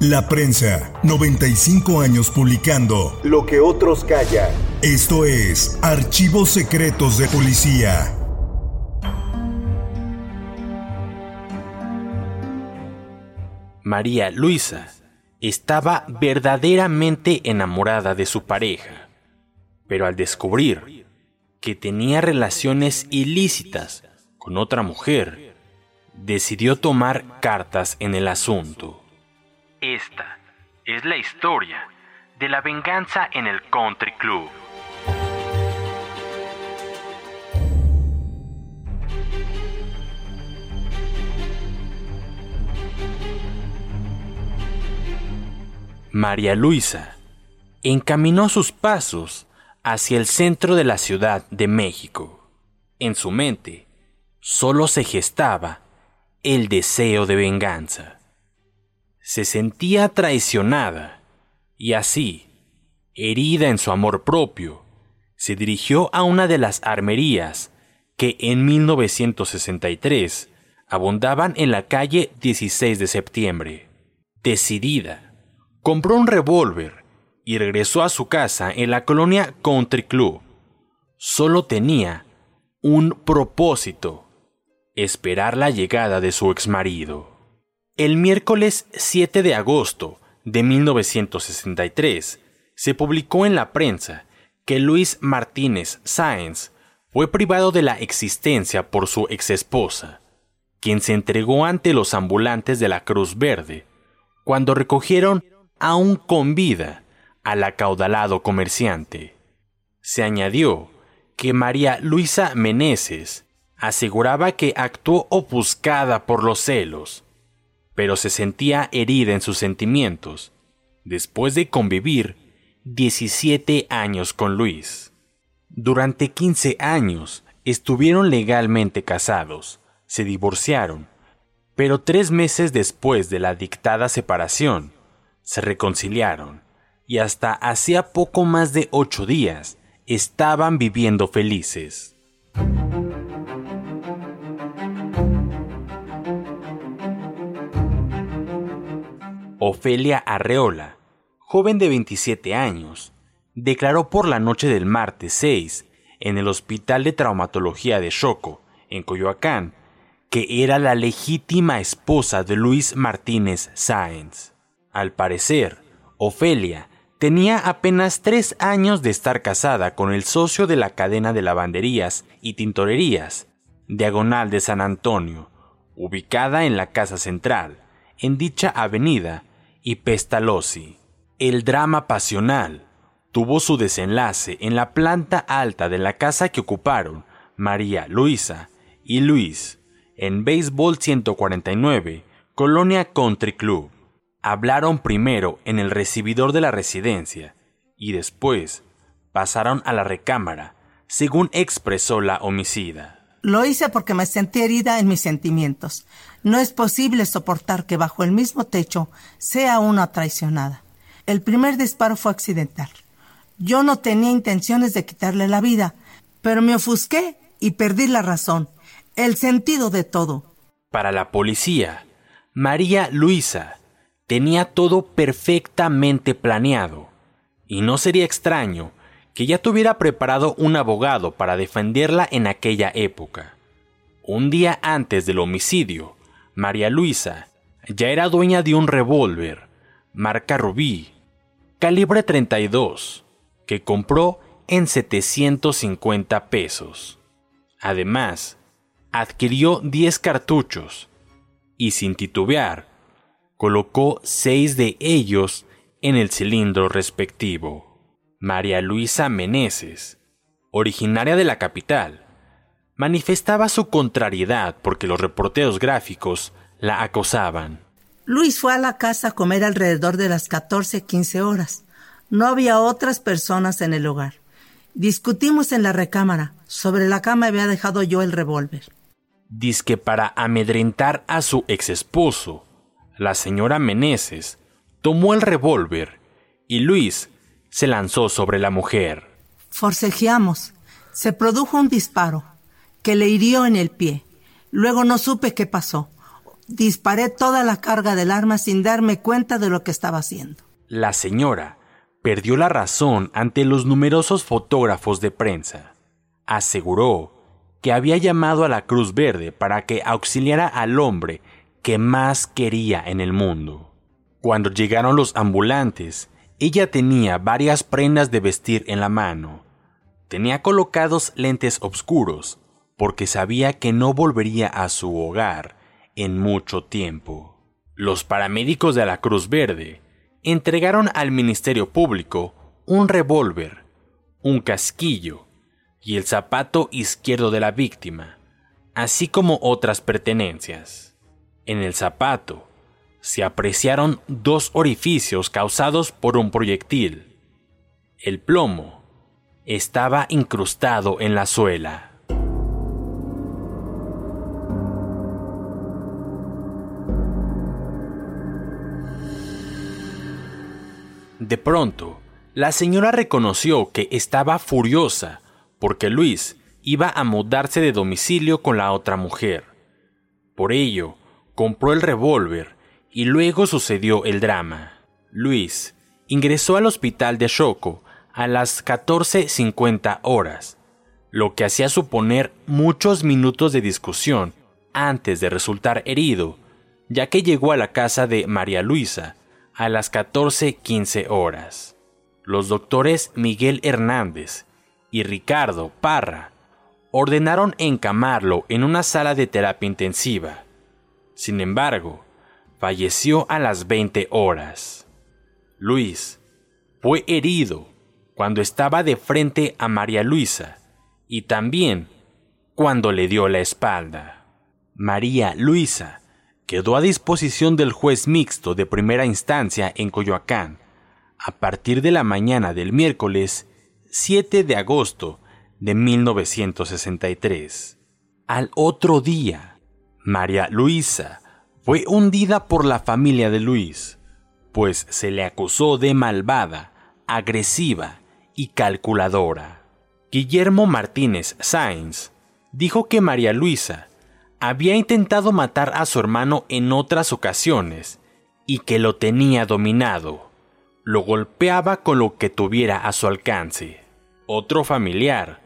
La prensa, 95 años publicando Lo que otros callan. Esto es Archivos Secretos de Policía. María Luisa estaba verdaderamente enamorada de su pareja, pero al descubrir que tenía relaciones ilícitas con otra mujer, decidió tomar cartas en el asunto. Esta es la historia de la venganza en el Country Club. María Luisa encaminó sus pasos hacia el centro de la Ciudad de México. En su mente solo se gestaba el deseo de venganza. Se sentía traicionada y así, herida en su amor propio, se dirigió a una de las armerías que en 1963 abundaban en la calle 16 de septiembre. Decidida, compró un revólver y regresó a su casa en la colonia Country Club. Solo tenía un propósito, esperar la llegada de su exmarido. El miércoles 7 de agosto de 1963 se publicó en la prensa que Luis Martínez Sáenz fue privado de la existencia por su exesposa, quien se entregó ante los ambulantes de la Cruz Verde cuando recogieron aún con vida al acaudalado comerciante. Se añadió que María Luisa Meneses aseguraba que actuó ofuscada por los celos, pero se sentía herida en sus sentimientos después de convivir 17 años con Luis. Durante 15 años estuvieron legalmente casados, se divorciaron, pero tres meses después de la dictada separación, se reconciliaron y hasta hacía poco más de ocho días estaban viviendo felices. Ofelia Arreola, joven de 27 años, declaró por la noche del martes 6 en el Hospital de Traumatología de Choco, en Coyoacán, que era la legítima esposa de Luis Martínez Sáenz. Al parecer, Ofelia tenía apenas tres años de estar casada con el socio de la cadena de lavanderías y tintorerías, Diagonal de San Antonio, ubicada en la Casa Central, en dicha avenida, y Pestalozzi. El drama pasional tuvo su desenlace en la planta alta de la casa que ocuparon María Luisa y Luis, en Béisbol 149, Colonia Country Club. Hablaron primero en el recibidor de la residencia y después pasaron a la recámara, según expresó la homicida. Lo hice porque me sentí herida en mis sentimientos. No es posible soportar que bajo el mismo techo sea una traicionada. El primer disparo fue accidental. Yo no tenía intenciones de quitarle la vida, pero me ofusqué y perdí la razón, el sentido de todo. Para la policía, María Luisa tenía todo perfectamente planeado. Y no sería extraño que ya tuviera preparado un abogado para defenderla en aquella época. Un día antes del homicidio, María Luisa ya era dueña de un revólver, marca Rubí, calibre 32, que compró en 750 pesos. Además, adquirió 10 cartuchos y sin titubear, colocó seis de ellos en el cilindro respectivo. María Luisa Meneses, originaria de la capital, manifestaba su contrariedad porque los reporteros gráficos la acosaban. Luis fue a la casa a comer alrededor de las 14-15 horas. No había otras personas en el hogar. Discutimos en la recámara. Sobre la cama había dejado yo el revólver. que para amedrentar a su ex esposo, la señora Meneses tomó el revólver y Luis se lanzó sobre la mujer. Forcejeamos. Se produjo un disparo que le hirió en el pie. Luego no supe qué pasó. Disparé toda la carga del arma sin darme cuenta de lo que estaba haciendo. La señora perdió la razón ante los numerosos fotógrafos de prensa. Aseguró que había llamado a la Cruz Verde para que auxiliara al hombre que más quería en el mundo. Cuando llegaron los ambulantes, ella tenía varias prendas de vestir en la mano. Tenía colocados lentes oscuros, porque sabía que no volvería a su hogar en mucho tiempo. Los paramédicos de la Cruz Verde entregaron al Ministerio Público un revólver, un casquillo y el zapato izquierdo de la víctima, así como otras pertenencias. En el zapato se apreciaron dos orificios causados por un proyectil. El plomo estaba incrustado en la suela. De pronto, la señora reconoció que estaba furiosa porque Luis iba a mudarse de domicilio con la otra mujer. Por ello, compró el revólver y luego sucedió el drama. Luis ingresó al hospital de Choco a las 14.50 horas, lo que hacía suponer muchos minutos de discusión antes de resultar herido, ya que llegó a la casa de María Luisa a las 14.15 horas. Los doctores Miguel Hernández y Ricardo Parra ordenaron encamarlo en una sala de terapia intensiva. Sin embargo, falleció a las 20 horas. Luis fue herido cuando estaba de frente a María Luisa y también cuando le dio la espalda. María Luisa quedó a disposición del juez mixto de primera instancia en Coyoacán a partir de la mañana del miércoles 7 de agosto de 1963. Al otro día, María Luisa fue hundida por la familia de Luis, pues se le acusó de malvada, agresiva y calculadora. Guillermo Martínez Sainz dijo que María Luisa había intentado matar a su hermano en otras ocasiones y que lo tenía dominado. Lo golpeaba con lo que tuviera a su alcance. Otro familiar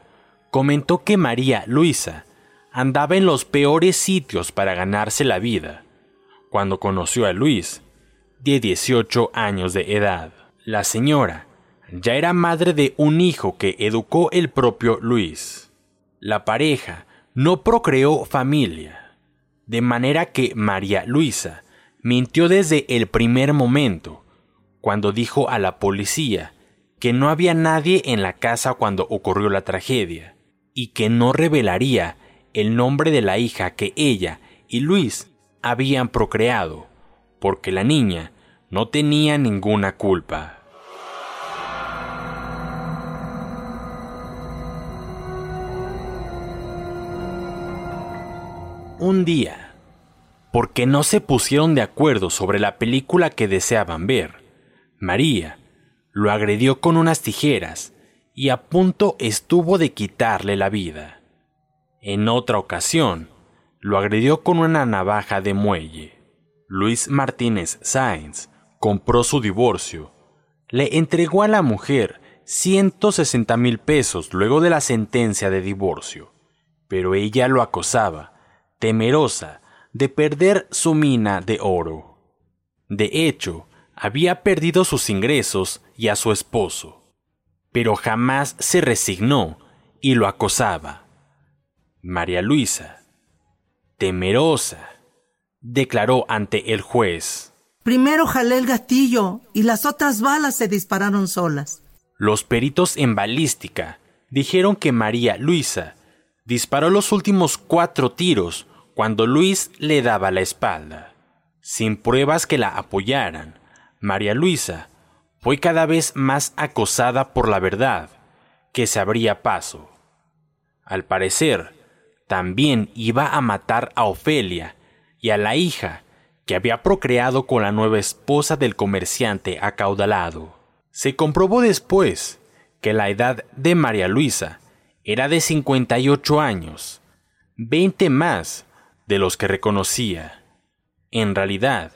comentó que María Luisa andaba en los peores sitios para ganarse la vida cuando conoció a Luis, de 18 años de edad. La señora ya era madre de un hijo que educó el propio Luis. La pareja no procreó familia, de manera que María Luisa mintió desde el primer momento, cuando dijo a la policía que no había nadie en la casa cuando ocurrió la tragedia, y que no revelaría el nombre de la hija que ella y Luis habían procreado, porque la niña no tenía ninguna culpa. Un día, porque no se pusieron de acuerdo sobre la película que deseaban ver, María lo agredió con unas tijeras y a punto estuvo de quitarle la vida. En otra ocasión, lo agredió con una navaja de muelle. Luis Martínez Sáenz compró su divorcio le entregó a la mujer 160 mil pesos luego de la sentencia de divorcio, pero ella lo acosaba, temerosa de perder su mina de oro. De hecho, había perdido sus ingresos y a su esposo, pero jamás se resignó y lo acosaba. María Luisa, temerosa, declaró ante el juez. Primero jalé el gatillo y las otras balas se dispararon solas. Los peritos en balística dijeron que María Luisa disparó los últimos cuatro tiros cuando Luis le daba la espalda. Sin pruebas que la apoyaran, María Luisa fue cada vez más acosada por la verdad que se abría paso. Al parecer, también iba a matar a Ofelia y a la hija que había procreado con la nueva esposa del comerciante acaudalado. Se comprobó después que la edad de María Luisa era de 58 años, 20 más de los que reconocía. En realidad,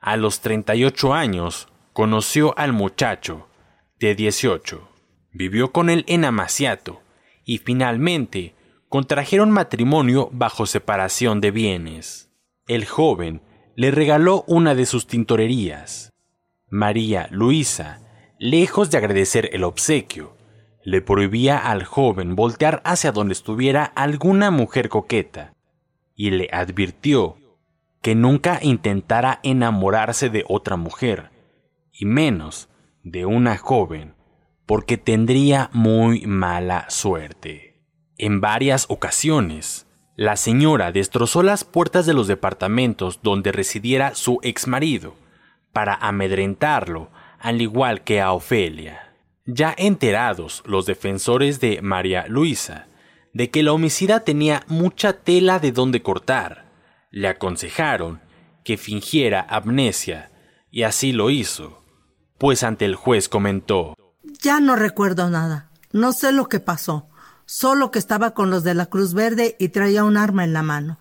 a los 38 años conoció al muchacho de 18. Vivió con él en Amaciato y finalmente contrajeron matrimonio bajo separación de bienes. El joven le regaló una de sus tintorerías. María Luisa, lejos de agradecer el obsequio, le prohibía al joven voltear hacia donde estuviera alguna mujer coqueta, y le advirtió que nunca intentara enamorarse de otra mujer, y menos de una joven, porque tendría muy mala suerte. En varias ocasiones, la señora destrozó las puertas de los departamentos donde residiera su exmarido para amedrentarlo, al igual que a Ofelia. Ya enterados los defensores de María Luisa de que la homicida tenía mucha tela de donde cortar, le aconsejaron que fingiera amnesia, y así lo hizo, pues ante el juez comentó Ya no recuerdo nada. No sé lo que pasó. Solo que estaba con los de la Cruz Verde y traía un arma en la mano.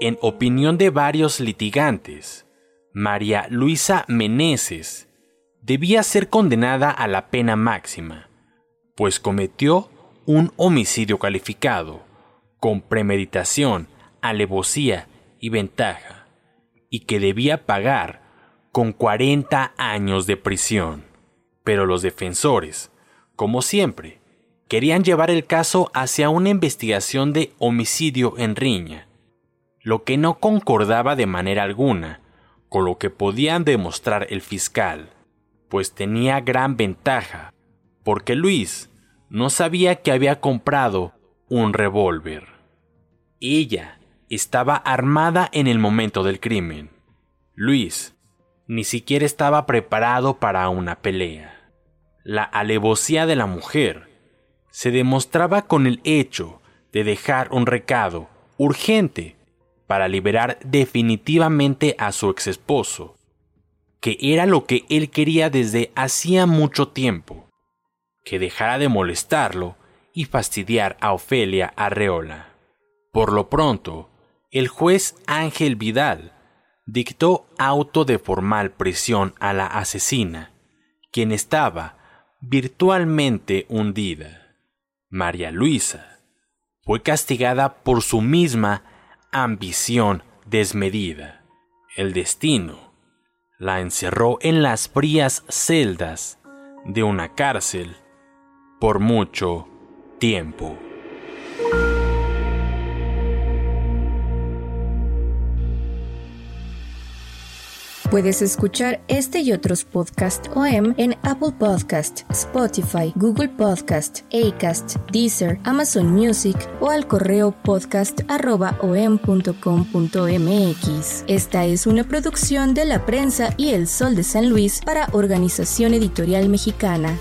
En opinión de varios litigantes, María Luisa Meneses debía ser condenada a la pena máxima, pues cometió un homicidio calificado, con premeditación, alevosía y ventaja, y que debía pagar con 40 años de prisión. Pero los defensores, como siempre, querían llevar el caso hacia una investigación de homicidio en riña, lo que no concordaba de manera alguna con lo que podían demostrar el fiscal, pues tenía gran ventaja, porque Luis no sabía que había comprado un revólver. Ella estaba armada en el momento del crimen. Luis ni siquiera estaba preparado para una pelea. La alevosía de la mujer se demostraba con el hecho de dejar un recado urgente para liberar definitivamente a su ex esposo, que era lo que él quería desde hacía mucho tiempo, que dejara de molestarlo y fastidiar a Ofelia Arreola. Por lo pronto, el juez Ángel Vidal dictó auto de formal prisión a la asesina, quien estaba virtualmente hundida. María Luisa fue castigada por su misma ambición desmedida. El destino la encerró en las frías celdas de una cárcel por mucho tiempo. Puedes escuchar este y otros podcasts OM en Apple Podcast, Spotify, Google Podcast, Acast, Deezer, Amazon Music o al correo podcast@om.com.mx. Esta es una producción de la prensa y El Sol de San Luis para Organización Editorial Mexicana.